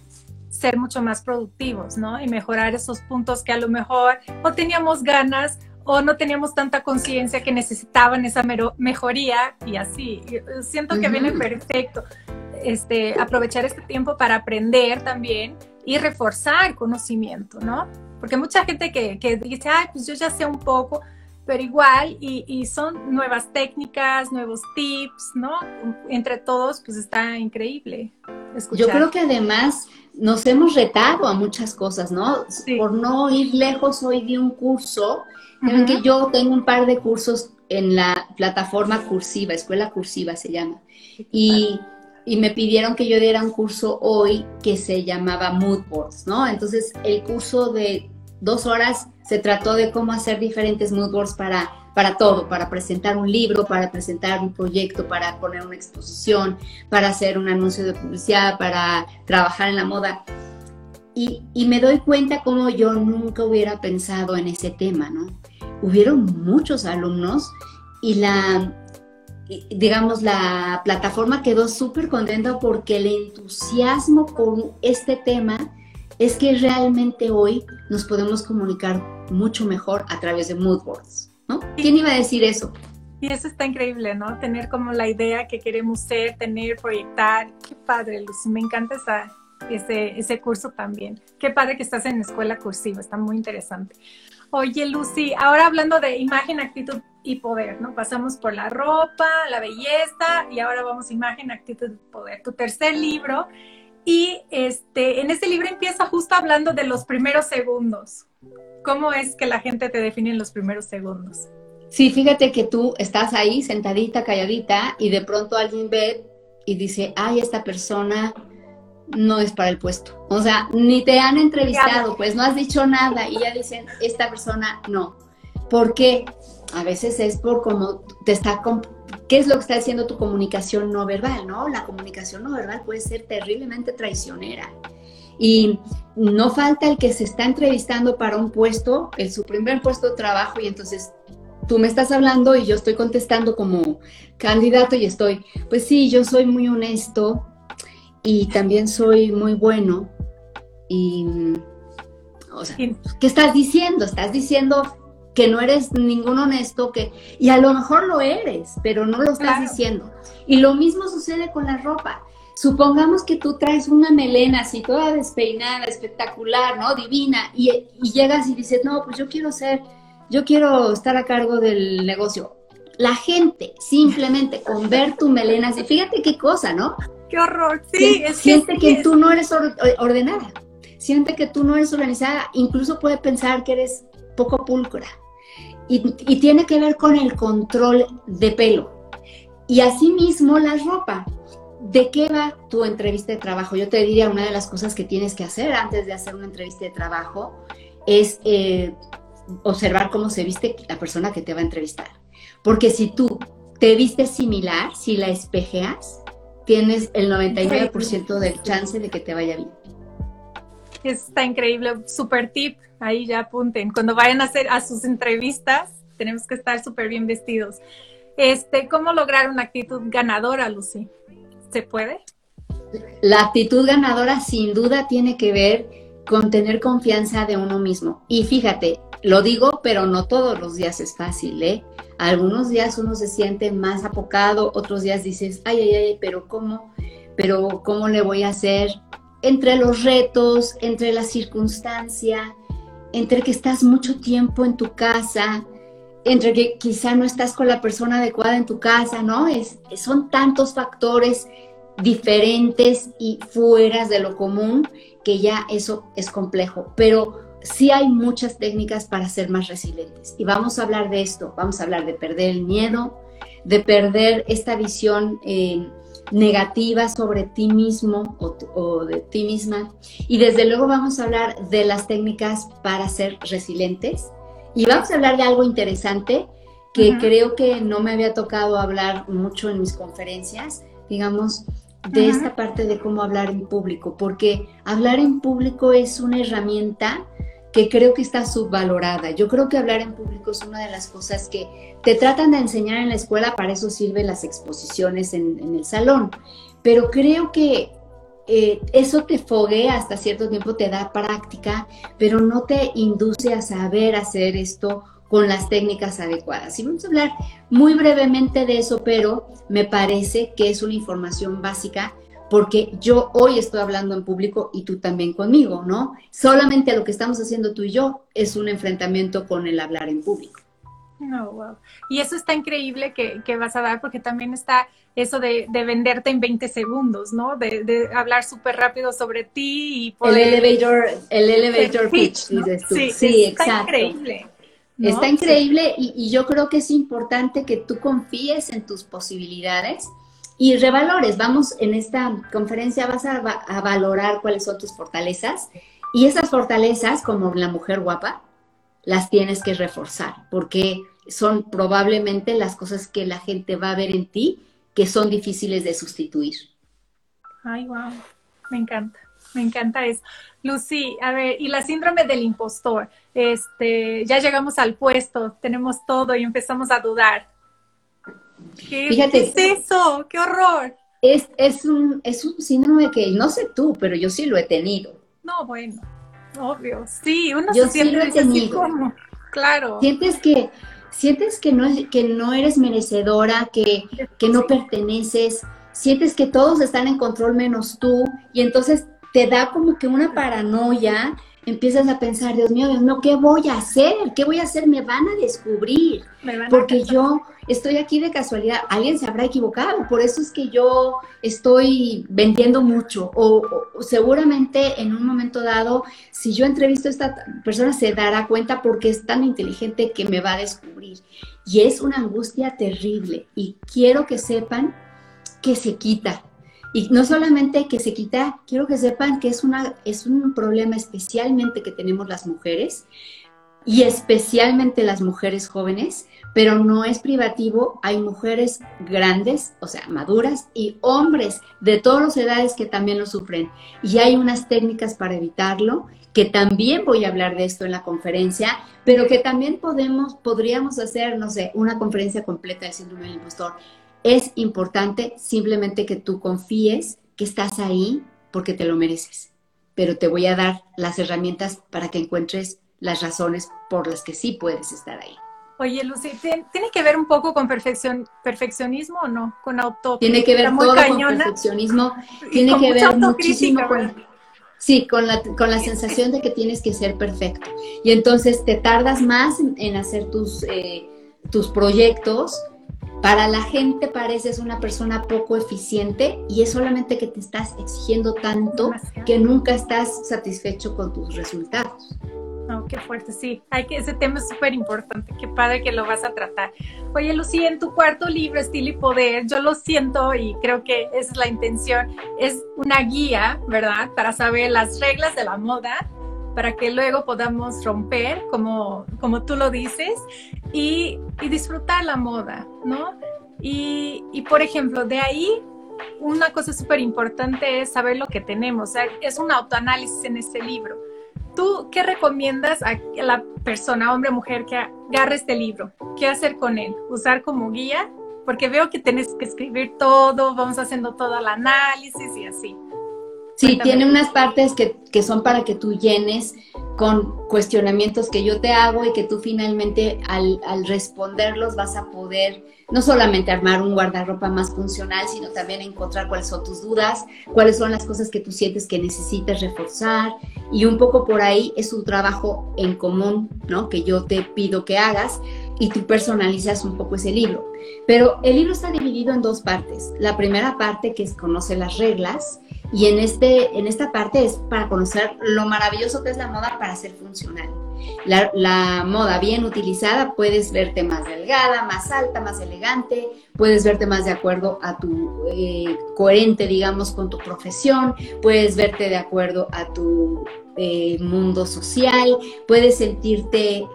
ser mucho más productivos, ¿no? Y mejorar esos puntos que a lo mejor o teníamos ganas o no teníamos tanta conciencia que necesitaban esa mejoría y así. Siento que viene perfecto este, aprovechar este tiempo para aprender también y reforzar conocimiento, ¿no? Porque mucha gente que, que dice, ay, pues yo ya sé un poco, pero igual, y, y, son nuevas técnicas, nuevos tips, ¿no? Entre todos, pues está increíble. Escuchar. Yo creo que además nos hemos retado a muchas cosas, ¿no? Por no ir lejos hoy de un curso, uh que yo tengo un par de cursos en la plataforma cursiva, escuela cursiva se llama, y, y, me pidieron que yo diera un curso hoy que se llamaba Mood Boards, ¿no? Entonces el curso de dos horas se trató de cómo hacer diferentes mood boards para para todo, para presentar un libro, para presentar un proyecto, para poner una exposición, para hacer un anuncio de publicidad, para trabajar en la moda. Y, me doy cuenta como yo nunca hubiera pensado en ese tema, ¿no? Hubieron muchos alumnos y la, digamos, la plataforma quedó súper contenta porque el entusiasmo con este tema es que realmente hoy nos podemos comunicar mucho mejor a través de mood boards. ¿no? ¿Quién iba a decir eso? Y eso está increíble, ¿no? Tener como la idea que queremos ser, tener, proyectar. Qué padre, Lucy, me encanta esa, ese, ese curso también. Qué padre que estás en escuela cursiva, está muy interesante. Oye, Lucy, ahora hablando de imagen, actitud y poder, ¿no? Pasamos por la ropa, la belleza y ahora vamos a imagen, actitud y poder. Tu tercer libro y este, en este libro empieza justo hablando de los primeros segundos. ¿Cómo es que la gente te define en los primeros segundos? Sí, fíjate que tú estás ahí sentadita, calladita, y de pronto alguien ve y dice, ay, esta persona no es para el puesto. O sea, ni te han entrevistado, pues no has dicho nada y ya dicen, esta persona no. ¿Por qué? A veces es por cómo te está ¿Qué es lo que está haciendo tu comunicación no verbal? ¿no? La comunicación no verbal puede ser terriblemente traicionera. Y no falta el que se está entrevistando para un puesto, en su primer puesto de trabajo, y entonces tú me estás hablando y yo estoy contestando como candidato y estoy, pues sí, yo soy muy honesto y también soy muy bueno. Y, o sea, ¿qué estás diciendo? Estás diciendo que no eres ningún honesto, que, y a lo mejor lo eres, pero no lo estás diciendo. Y lo mismo sucede con la ropa. Supongamos que tú traes una melena así toda despeinada, espectacular, ¿no? Divina, y, llegas y dices, no, pues yo quiero ser, yo quiero estar a cargo del negocio. La gente simplemente con ver tu melena así, fíjate qué cosa, ¿no? Qué horror, sí. es siente que, tú no eres ordenada, siente que tú no eres organizada, incluso puede pensar que eres poco pulcra. Y, y tiene que ver con el control de pelo. Y asimismo la ropa. ¿De qué va tu entrevista de trabajo? Yo te diría, una de las cosas que tienes que hacer antes de hacer una entrevista de trabajo es eh, observar cómo se viste la persona que te va a entrevistar. Porque si tú te vistes similar, si la espejeas, tienes el 99% del chance de que te vaya bien. Está increíble, super tip, ahí ya apunten. Cuando vayan a hacer a sus entrevistas, tenemos que estar súper bien vestidos. Este, ¿cómo lograr una actitud ganadora, Lucy? ¿Se puede? La actitud ganadora sin duda tiene que ver con tener confianza de uno mismo. Y fíjate, lo digo, pero no todos los días es fácil, ¿eh? Algunos días uno se siente más apocado, otros días dices, ay, ay, ay, pero ¿cómo? Pero ¿cómo le voy a hacer? Entre los retos, entre la circunstancia, entre que estás mucho tiempo en tu casa, entre que quizá no estás con la persona adecuada en tu casa, ¿no? Es, son tantos factores diferentes y fueras de lo común que ya eso es complejo, pero sí hay muchas técnicas para ser más resilientes. Y vamos a hablar de esto, vamos a hablar de perder el miedo, de perder esta visión eh, negativa sobre ti mismo o, o, de ti misma. Y desde luego vamos a hablar de las técnicas para ser resilientes y vamos a hablar de algo interesante que creo que no me había tocado hablar mucho en mis conferencias, digamos, de esta parte de cómo hablar en público, porque hablar en público es una herramienta que creo que está subvalorada. Yo creo que hablar en público es una de las cosas que te tratan de enseñar en la escuela, para eso sirven las exposiciones en, el salón. Pero creo que eh, eso te foguea hasta cierto tiempo, te da práctica, pero no te induce a saber hacer esto con las técnicas adecuadas. Y vamos a hablar muy brevemente de eso, pero me parece que es una información básica porque yo hoy estoy hablando en público y tú también conmigo, ¿no? Solamente lo que estamos haciendo tú y yo es un enfrentamiento con el hablar en público. No, wow. Y eso está increíble que, vas a dar porque también está eso de, venderte en 20 segundos, ¿no? De, hablar súper rápido sobre ti y poder... El elevator, el elevator pitch, dices tú. Sí, está increíble. Está increíble y, y yo creo que es importante que tú confíes en tus posibilidades y revalores. Vamos, en esta conferencia vas a, valorar cuáles son tus fortalezas y esas fortalezas, como la mujer guapa, las tienes que reforzar porque son probablemente las cosas que la gente va a ver en ti que son difíciles de sustituir. Ay, wow, me encanta, me encanta eso. Lucy, a ver, y la síndrome del impostor, este, ya llegamos al puesto, tenemos todo y empezamos a dudar. ¿Qué, es eso? ¡Qué horror! Es, es, un, es un síndrome que no sé tú, pero yo sí lo he tenido. No, bueno, obvio. Sí, uno yo sí lo he tenido. Claro. Sientes que, sientes que no, que no eres merecedora, que, que no perteneces, sientes que todos están en control menos tú, y entonces te da como que una paranoia empiezas a pensar, Dios mío, Dios mío, ¿qué voy a hacer? ¿Qué voy a hacer? Me van a descubrir. porque yo estoy aquí de casualidad. Alguien se habrá equivocado. Por eso es que yo estoy vendiendo mucho. O, seguramente en un momento dado, si yo entrevisto a esta persona, se dará cuenta porque es tan inteligente que me va a descubrir. Y es una angustia terrible. Y quiero que sepan que se quita y no solamente que se quita, quiero que sepan que es, una, es un problema especialmente que tenemos las mujeres y especialmente las mujeres jóvenes, pero no es privativo. Hay mujeres grandes, o sea, maduras, y hombres de todas las edades que también lo sufren. Y hay unas técnicas para evitarlo, que también voy a hablar de esto en la conferencia, pero que también podemos, podríamos hacer, no sé, una conferencia completa del síndrome del impostor. Es importante simplemente que tú confíes que estás ahí porque te lo mereces, pero te voy a dar las herramientas para que encuentres las razones por las que sí puedes estar ahí. Oye, Lucy, ¿tiene que ver un poco con perfección, perfeccionismo o no? Con auto. Tiene que ver todo con perfeccionismo. Tiene que ver muchísimo con. Sí, con la, con la sensación de que tienes que ser perfecto. Y entonces te tardas más en, hacer tus, eh, tus proyectos para la gente pareces una persona poco eficiente y es solamente que te estás exigiendo tanto que nunca estás satisfecho con tus resultados. Oh, qué fuerte, sí. Hay que, ese tema es súper importante. Qué padre que lo vas a tratar. Oye, Lucía, en tu cuarto libro, Estilo y Poder, yo lo siento y creo que esa es la intención. Es una guía, ¿verdad? Para saber las reglas de la moda para que luego podamos romper, como, como tú lo dices, y, disfrutar la moda, ¿no? Y, por ejemplo, de ahí, una cosa súper importante es saber lo que tenemos. es un autoanálisis en este libro. ¿Tú qué recomiendas a la persona, hombre o mujer, que agarre este libro? ¿Qué hacer con él? ¿Usar como guía? Porque veo que tienes que escribir todo, vamos haciendo todo el análisis y así. Sí, tiene unas partes que, que, son para que tú llenes con cuestionamientos que yo te hago y que tú finalmente al, al, responderlos vas a poder no solamente armar un guardarropa más funcional, sino también encontrar cuáles son tus dudas, cuáles son las cosas que tú sientes que necesitas reforzar y un poco por ahí es un trabajo en común, ¿no? Que yo te pido que hagas y tú personalizas un poco ese libro. Pero el libro está dividido en dos partes. La primera parte que es conoce las reglas y en, este, en esta parte es para conocer lo maravilloso que es la moda para ser funcional. La, moda bien utilizada puedes verte más delgada, más alta, más elegante, puedes verte más de acuerdo a tu eh, coherente, digamos, con tu profesión, puedes verte de acuerdo a tu eh, mundo social, puedes sentirte,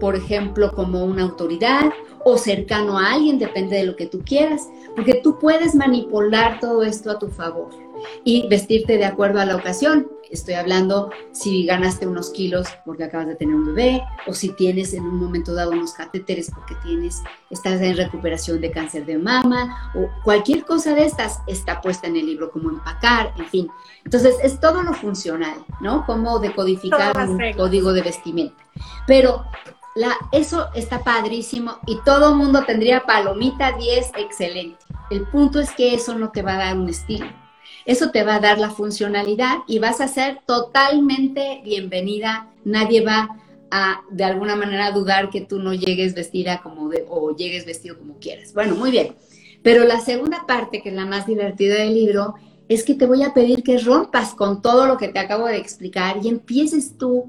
por ejemplo, como una autoridad o cercano a alguien, depende de lo que tú quieras, porque tú puedes manipular todo esto a tu favor. Y vestirte de acuerdo a la ocasión. Estoy hablando si ganaste unos kilos porque acabas de tener un bebé o si tienes en un momento dado unos catéteres porque tienes, estás en recuperación de cáncer de mama o cualquier cosa de estas está puesta en el libro, como empacar, en fin. Entonces es todo lo funcional, ¿no? Como decodificar un código de vestimenta. Pero la, eso está padrísimo y todo mundo tendría palomita 10, excelente. El punto es que eso no te va a dar un estilo. Eso te va a dar la funcionalidad y vas a ser totalmente bienvenida. Nadie va a de alguna manera dudar que tú no llegues vestida como de, o llegues vestido como quieras. Bueno, muy bien. Pero la segunda parte, que es la más divertida del libro, es que te voy a pedir que rompas con todo lo que te acabo de explicar y empieces tú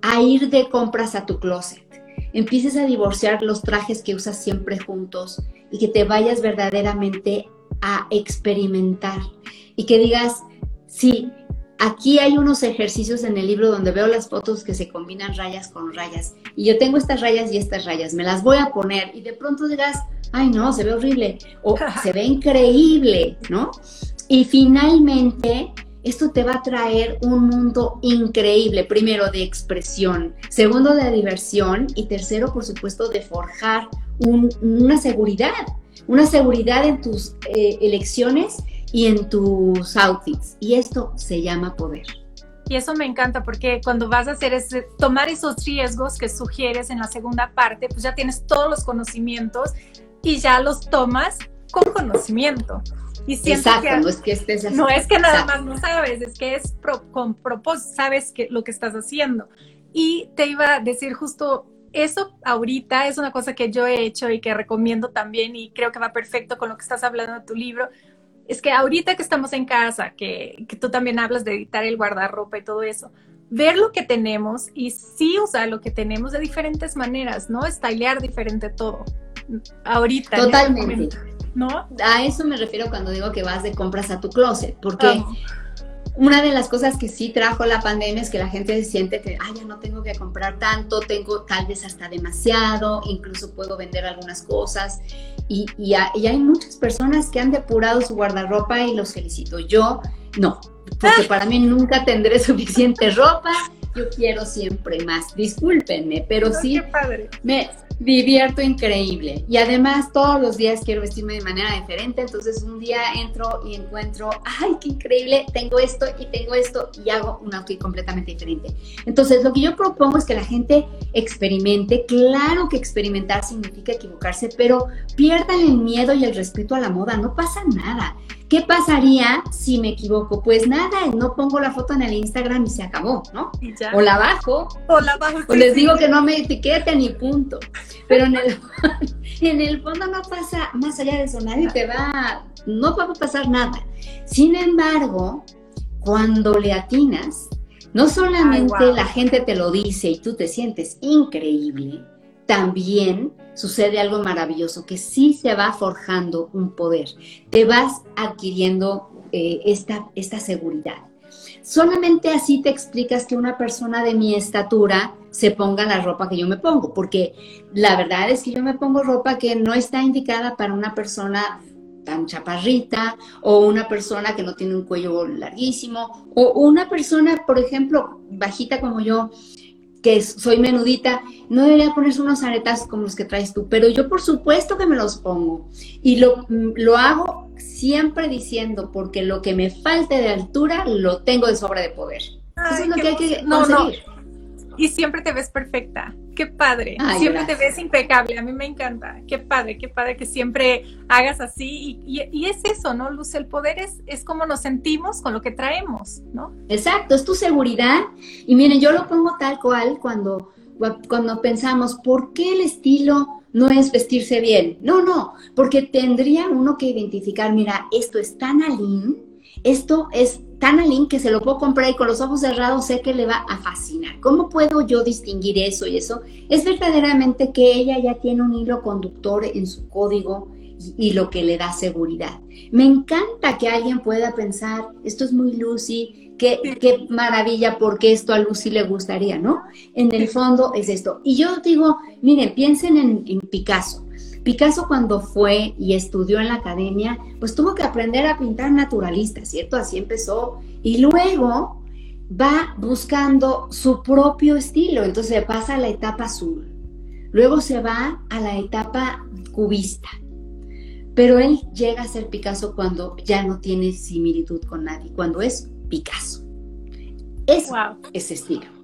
a ir de compras a tu closet. Empieces a divorciar los trajes que usas siempre juntos y que te vayas verdaderamente a experimentar y que digas, sí, aquí hay unos ejercicios en el libro donde veo las fotos que se combinan rayas con rayas y yo tengo estas rayas y estas rayas, me las voy a poner y de pronto digas, ay no, se ve horrible o se ve increíble, ¿no? Y finalmente, esto te va a traer un mundo increíble, primero de expresión, segundo de diversión y tercero, por supuesto, de forjar una seguridad, una seguridad en tus eh, elecciones y en tus outfits. Y esto se llama poder. Y eso me encanta porque cuando vas a hacer ese, tomar esos riesgos que sugieres en la segunda parte, pues ya tienes todos los conocimientos y ya los tomas con conocimiento. Y Exacto, no es que estés así. No es que nada más no sabes, es que es con propósito, sabes que, lo que estás haciendo. Y te iba a decir justo eso ahorita es una cosa que yo he hecho y que recomiendo también y creo que va perfecto con lo que estás hablando de tu libro, es que ahorita que estamos en casa, que, tú también hablas de editar el guardarropa y todo eso, ver lo que tenemos y sí usar lo que tenemos de diferentes maneras, ¿no? Estilear diferente todo. Ahorita. Este Totalmente. ¿No? A eso me refiero cuando digo que vas de compras a tu closet, porque una de las cosas que sí trajo la pandemia es que la gente siente que, ay, ya no tengo que comprar tanto, tengo tal vez hasta demasiado, incluso puedo vender algunas cosas. Y, y, hay muchas personas que han depurado su guardarropa y los felicito. Yo no, porque para mí nunca tendré suficiente ropa. Yo quiero siempre más. Discúlpenme, pero sí me, divierto increíble. Y además todos los días quiero vestirme de manera diferente. Entonces un día entro y encuentro, ay, qué increíble, tengo esto y tengo esto y hago un outfit completamente diferente. Entonces lo que yo propongo es que la gente experimente. Claro que experimentar significa equivocarse, pero pierdan el miedo y el respeto a la moda. No pasa nada. ¿Qué pasaría si me equivoco? Pues nada, no pongo la foto en el Instagram y se acabó, ¿no? O la bajo. O la bajo. O les digo que no me etiqueten y punto. Pero en el, en el fondo no pasa más allá de eso, nadie te va, no va a pasar nada. Sin embargo, cuando le atinas, no solamente la gente te lo dice y tú te sientes increíble, también sucede algo maravilloso, que sí se va forjando un poder, te vas adquiriendo eh, esta, esta seguridad. Solamente así te explicas que una persona de mi estatura se ponga la ropa que yo me pongo, porque la verdad es que yo me pongo ropa que no está indicada para una persona tan chaparrita o una persona que no tiene un cuello larguísimo o una persona, por ejemplo, bajita como yo, que soy menudita, no debería ponerse unos aretas como los que traes tú, pero yo por supuesto que me los pongo y lo, lo hago siempre diciendo, porque lo que me falte de altura lo tengo de sobra de poder. Eso es lo que hay que conseguir. Y siempre te ves perfecta. Qué padre. siempre te ves impecable. A mí me encanta. Qué padre, qué padre que siempre hagas así. Y, y, es eso, ¿no, Luz? El poder es, es como nos sentimos con lo que traemos, ¿no? Exacto, es tu seguridad. Y miren, yo lo pongo tal cual cuando, cuando pensamos, ¿por qué el estilo no es vestirse bien? No, no, porque tendría uno que identificar, mira, esto es tan alín, esto es tan link que se lo puedo comprar y con los ojos cerrados sé que le va a fascinar. ¿Cómo puedo yo distinguir eso y eso? Es verdaderamente que ella ya tiene un hilo conductor en su código y, lo que le da seguridad. Me encanta que alguien pueda pensar, esto es muy Lucy, qué, qué maravilla, porque esto a Lucy le gustaría, ¿no? En el fondo es esto. Y yo digo, miren, piensen en, en Picasso. Picasso cuando fue y estudió en la academia, pues tuvo que aprender a pintar naturalista, ¿cierto? Así empezó. Y luego va buscando su propio estilo, entonces pasa a la etapa azul. Luego se va a la etapa cubista. Pero él llega a ser Picasso cuando ya no tiene similitud con nadie, cuando es Picasso. Es ese estilo.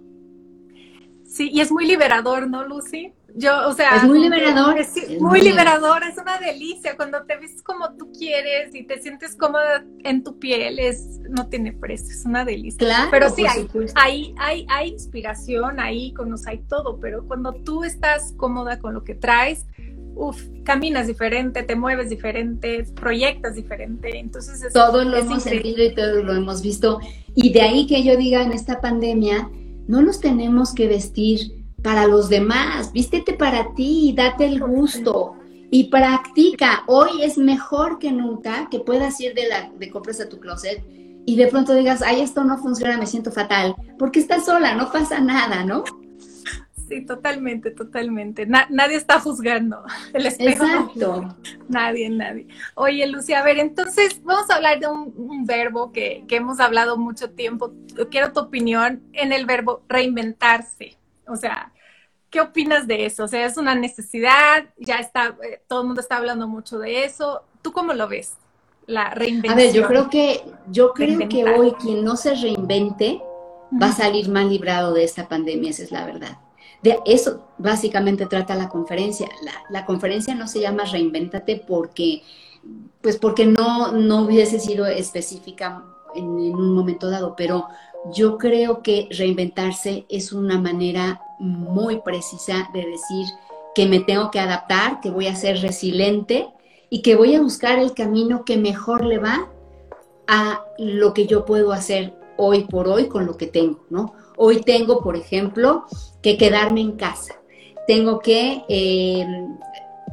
Sí, y es muy liberador, ¿no, Lucy? Yo, o sea, es muy liberador. Es, muy, liberador, es una delicia cuando te ves como tú quieres y te sientes cómoda en tu piel, es no tiene precio, es una delicia. Claro, pero sí hay, hay, hay, hay, inspiración, hay iconos, hay todo, pero cuando tú estás cómoda con lo que traes, uff, caminas diferente, te mueves diferente, proyectas diferente, entonces es, todo lo hemos sentido y todo lo hemos visto y de ahí que yo diga en esta pandemia no nos tenemos que vestir para los demás, vístete para ti, date el gusto y practica. Hoy es mejor que nunca que puedas ir de, la, de compras a tu closet y de pronto digas, ay, esto no funciona, me siento fatal, porque estás sola, no pasa nada, ¿no? Sí, totalmente, totalmente. nadie está juzgando el espejo. Exacto. Nadie, nadie. Oye, Lucia, a ver, entonces vamos a hablar de un, un verbo que, que, hemos hablado mucho tiempo. Quiero tu opinión en el verbo reinventarse. O sea, ¿Qué opinas de eso? O sea, es una necesidad, ya está, eh, todo el mundo está hablando mucho de eso. ¿Tú cómo lo ves? La reinvención. A ver, yo creo que, yo creo que hoy quien no se reinvente va a salir más librado de esta pandemia, esa es la verdad. De eso básicamente trata la conferencia. La, conferencia no se llama Reinvéntate porque, pues porque no, no hubiese sido específica en un momento dado, pero yo creo que reinventarse es una manera muy precisa de decir que me tengo que adaptar, que voy a ser resiliente y que voy a buscar el camino que mejor le va a lo que yo puedo hacer hoy por hoy con lo que tengo, ¿no? Hoy tengo, por ejemplo, que quedarme en casa. Tengo que eh,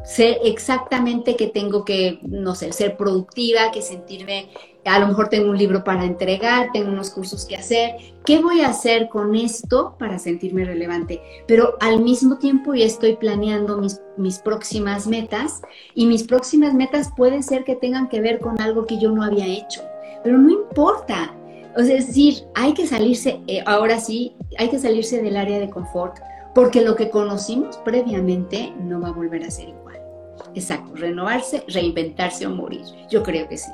sé exactamente que tengo que, no ser productiva, que sentirme, a lo mejor tengo un libro para entregar, tengo unos cursos que hacer, ¿qué voy a hacer con esto para sentirme relevante? Pero al mismo tiempo ya estoy planeando mis próximas metas y mis próximas metas pueden ser que tengan que ver con algo que yo no había hecho, pero no importa. O sea, es decir, hay que salirse, eh, ahora sí, hay que salirse del área de confort, porque lo que conocimos previamente no va a volver a ser igual. Exacto, renovarse, reinventarse o morir. Yo creo que sí.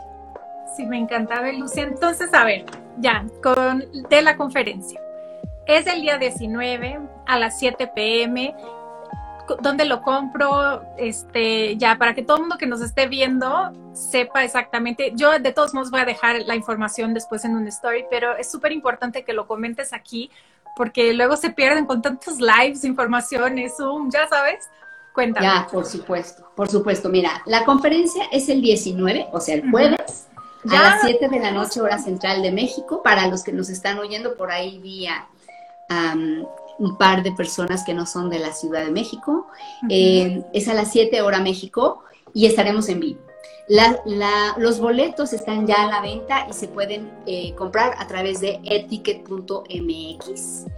Sí, me encantaba, Lucia. Entonces, a ver, ya, con, de la conferencia. Es el día 19 a las 7 pm. ¿Dónde lo compro? Este, ya, para que todo el mundo que nos esté viendo sepa exactamente. Yo, de todos modos, voy a dejar la información después en un story, pero es súper importante que lo comentes aquí, porque luego se pierden con tantos lives, informaciones, Zoom, ya sabes. Ya, por supuesto, por supuesto. Mira, la conferencia es el 19, o sea, el jueves, a las 7 de la noche, hora central de México. Para los que nos están oyendo por ahí vía un par de personas que no son de la Ciudad de México. Eh, es a las 7 hora México y estaremos en vivo. los boletos están ya a la venta y se pueden eh, comprar a través de etiquet.mx.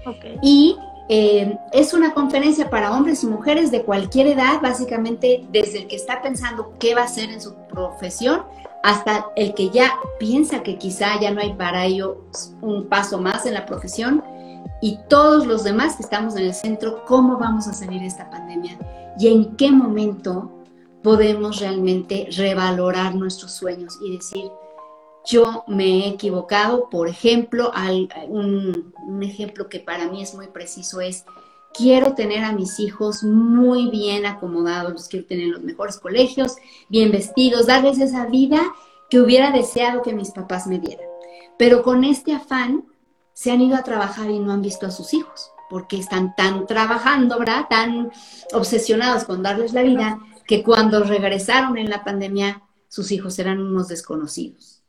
Okay. Y eh, es una conferencia para hombres y mujeres de cualquier edad, básicamente desde el que está pensando qué va a hacer en su profesión hasta el que ya piensa que quizá ya no hay para ello un paso más en la profesión y todos los demás que estamos en el centro, cómo vamos a salir de esta pandemia y en qué momento podemos realmente revalorar nuestros sueños y decir, yo me he equivocado, por ejemplo, un, ejemplo que para mí es muy preciso es, quiero tener a mis hijos muy bien acomodados, los quiero tener en los mejores colegios, bien vestidos, darles esa vida que hubiera deseado que mis papás me dieran. Pero con este afán se han ido a trabajar y no han visto a sus hijos, porque están tan trabajando, ¿verdad? Tan obsesionados con darles la vida, que cuando regresaron en la pandemia, sus hijos eran unos desconocidos.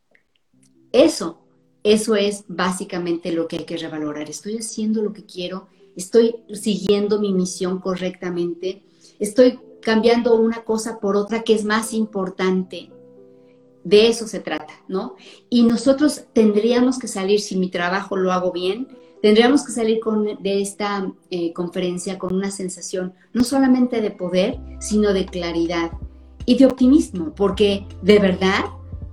Eso, eso es básicamente lo que hay que revalorar. Estoy haciendo lo que quiero, estoy siguiendo mi misión correctamente, estoy cambiando una cosa por otra que es más importante. De eso se trata, ¿no? Y nosotros tendríamos que salir, si mi trabajo lo hago bien, tendríamos que salir con, de esta eh, conferencia con una sensación no solamente de poder, sino de claridad y de optimismo, porque de verdad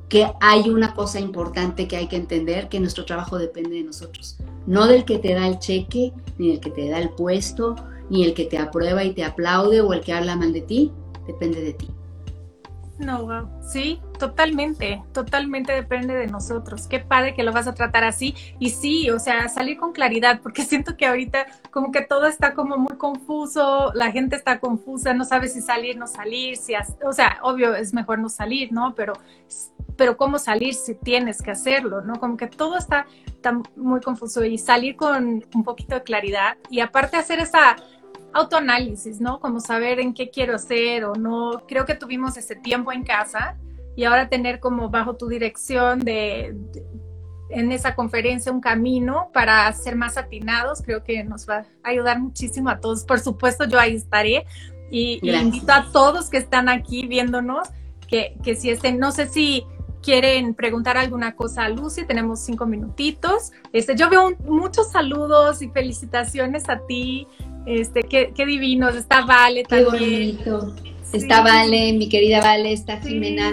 que hay una cosa importante que hay que entender, que nuestro trabajo depende de nosotros, no del que te da el cheque, ni del que te da el puesto, ni el que te aprueba y te aplaude o el que habla mal de ti, depende de ti. No. Sí, totalmente, totalmente depende de nosotros. Qué padre que lo vas a tratar así. Y sí, o sea, salir con claridad, porque siento que ahorita como que todo está como muy confuso, la gente está confusa, no sabe si salir, no salir, si, o sea, obvio es mejor no salir, ¿no? Pero, pero cómo salir si tienes que hacerlo, ¿no? Como que todo está, está muy confuso y salir con un poquito de claridad y aparte hacer esa autoanálisis, ¿no? Como saber en qué quiero hacer o no. Creo que tuvimos ese tiempo en casa y ahora tener como bajo tu dirección de, en esa conferencia un camino para ser más atinados, creo que nos va a ayudar muchísimo a todos. Por supuesto, yo ahí estaré y, invito a todos que están aquí viéndonos que, que si estén, no sé si quieren preguntar alguna cosa a Lucy, tenemos cinco minutitos. Este, yo veo muchos saludos y felicitaciones a ti. Este, qué, qué divinos, está Vale también. Está Vale, mi querida Vale, está Jimena,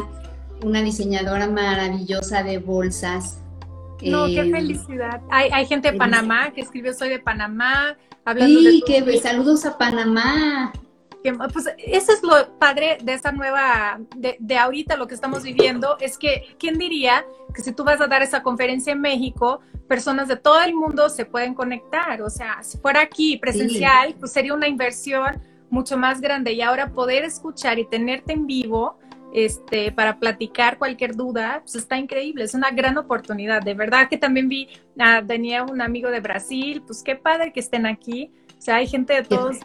una diseñadora maravillosa de bolsas. No, qué eh, felicidad. Hay, hay gente de Panamá que escribió Soy de Panamá. Hablando sí, que saludos a Panamá. Pues eso es lo padre de esta nueva, de, de, ahorita lo que estamos viviendo, es que, ¿quién diría que si tú vas a dar esa conferencia en México, personas de todo el mundo se pueden conectar. O sea, si fuera aquí presencial, pues sería una inversión mucho más grande. Y ahora poder escuchar y tenerte en vivo este, para platicar cualquier duda, pues está increíble, es una gran oportunidad. De verdad que también vi, a tenía un amigo de Brasil, pues qué padre que estén aquí. O sea, hay gente de todos.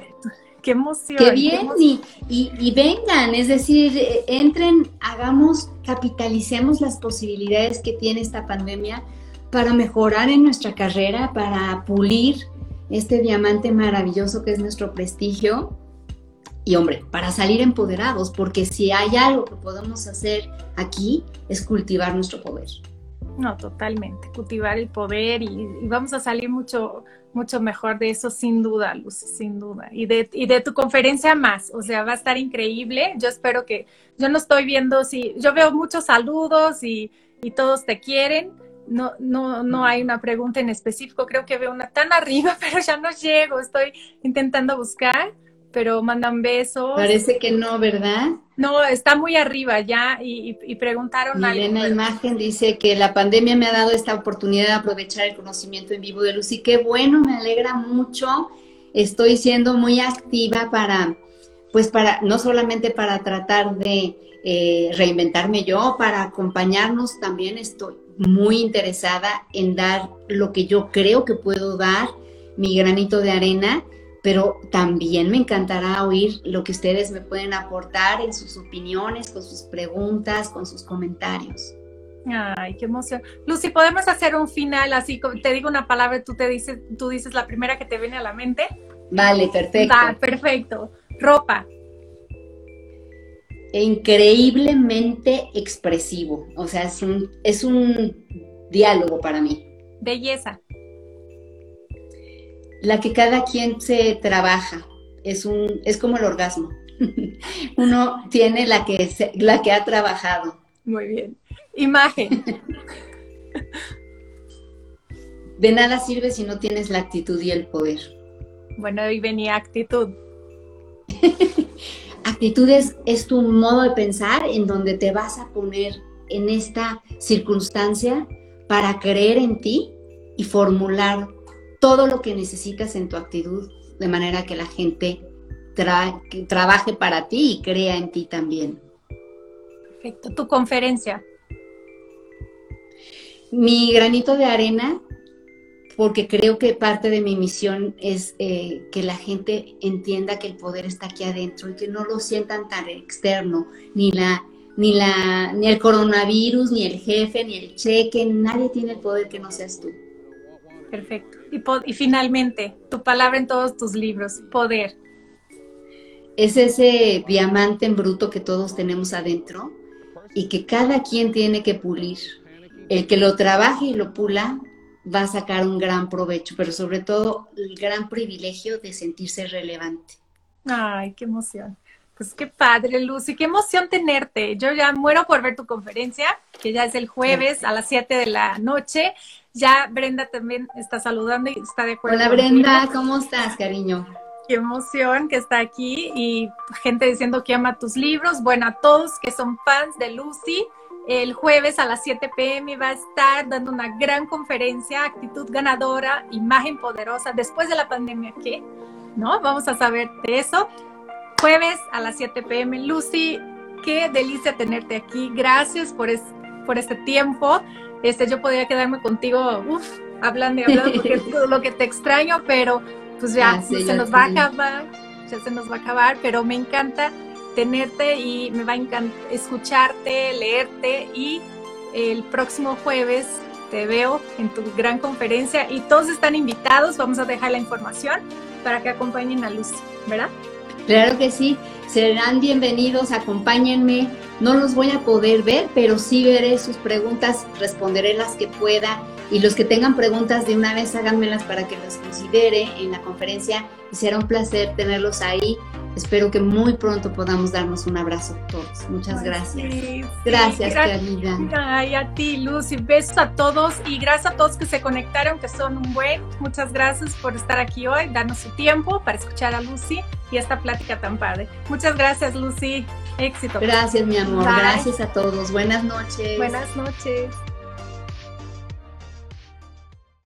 Qué emoción. Qué bien, Y, y, vengan, es decir, entren, hagamos, capitalicemos las posibilidades que tiene esta pandemia para mejorar en nuestra carrera, para pulir este diamante maravilloso que es nuestro prestigio. Y hombre, para salir empoderados, porque si hay algo que podemos hacer aquí es cultivar nuestro poder. No, totalmente, cultivar el poder y, vamos a salir mucho, mucho mejor de eso sin duda, Luz, sin duda. Y de, y de tu conferencia más, o sea, va a estar increíble. Yo espero que, yo no estoy viendo si, yo veo muchos saludos y, y todos te quieren, no, no, no hay una pregunta en específico, creo que veo una tan arriba, pero ya no llego, estoy intentando buscar, pero mandan besos. Parece que no, ¿verdad? No, está muy arriba ya y, y, preguntaron Milena Imagen dice que la pandemia me ha dado esta oportunidad de aprovechar el conocimiento en vivo de Lucy. Qué bueno, me alegra mucho. Estoy siendo muy activa para, pues para, no solamente para tratar de eh, reinventarme yo, para acompañarnos también estoy muy interesada en dar lo que yo creo que puedo dar, mi granito de arena, pero también me encantará oír lo que ustedes me pueden aportar en sus opiniones, con sus preguntas, con sus comentarios. Ay, qué emoción. Lucy, ¿podemos hacer un final así? Te digo una palabra, tú te dices, tú dices la primera que te viene a la mente. Vale, perfecto. Va, perfecto. Ropa increíblemente expresivo. O sea, es un, es un diálogo para mí. Belleza. La que cada quien se trabaja. Es, un, es como el orgasmo. Uno tiene la que, la que ha trabajado. Muy bien. Imagen. De nada sirve si no tienes la actitud y el poder. Bueno, hoy venía actitud. Actitudes es tu modo de pensar en donde te vas a poner en esta circunstancia para creer en ti y formular todo lo que necesitas en tu actitud de manera que la gente trabaje para ti y crea en ti también. Perfecto. Tu conferencia. Mi granito de arena porque creo que parte de mi misión es eh, que la gente entienda que el poder está aquí adentro y que no lo sientan tan externo, ni la ni la ni el coronavirus, ni el jefe, ni el cheque, nadie tiene el poder que no seas tú. Perfecto. Y, y finalmente, tu palabra en todos tus libros, poder. Es ese diamante en bruto que todos tenemos adentro y que cada quien tiene que pulir. El que lo trabaje y lo pula va a sacar un gran provecho, pero sobre todo el gran privilegio de sentirse relevante. Ay, qué emoción. Pues qué padre, Lucy, qué emoción tenerte. Yo ya muero por ver tu conferencia, que ya es el jueves a las 7 de la noche. Ya Brenda también está saludando y está de acuerdo. Hola Brenda, ¿cómo estás, cariño? Qué emoción que está aquí y gente diciendo que ama tus libros. Bueno, a todos que son fans de Lucy, el jueves a las 7 pm va a estar dando una gran conferencia, actitud ganadora, imagen poderosa después de la pandemia. ¿Qué? ¿No? Vamos a saber de eso jueves a las 7 pm. Lucy, qué delicia tenerte aquí. Gracias por, por este tiempo. Este, yo podría quedarme contigo, uff, hablando y hablando porque es todo lo que te extraño, pero pues ya, se nos va a acabar, ya se nos va a acabar, pero me encanta tenerte y me va a encantar escucharte, leerte y el próximo jueves te veo en tu gran conferencia y todos están invitados, vamos a dejar la información para que acompañen a Lucy, ¿verdad? Claro que sí, serán bienvenidos, acompáñenme. No los voy a poder ver, pero sí veré sus preguntas, responderé las que pueda y los que tengan preguntas de una vez háganmelas para que las considere en la conferencia y será un placer tenerlos ahí. Espero que muy pronto podamos darnos un abrazo todos. Muchas gracias. gracias, querida. Ay, a ti, Lucy. Besos a todos y gracias a todos que se conectaron, que son un buen. Muchas gracias por estar aquí hoy, darnos su tiempo para escuchar a Lucy y esta plática tan padre. Muchas gracias, Lucy. Éxito. Gracias, mi amor. Gracias a todos. Buenas noches. Buenas noches.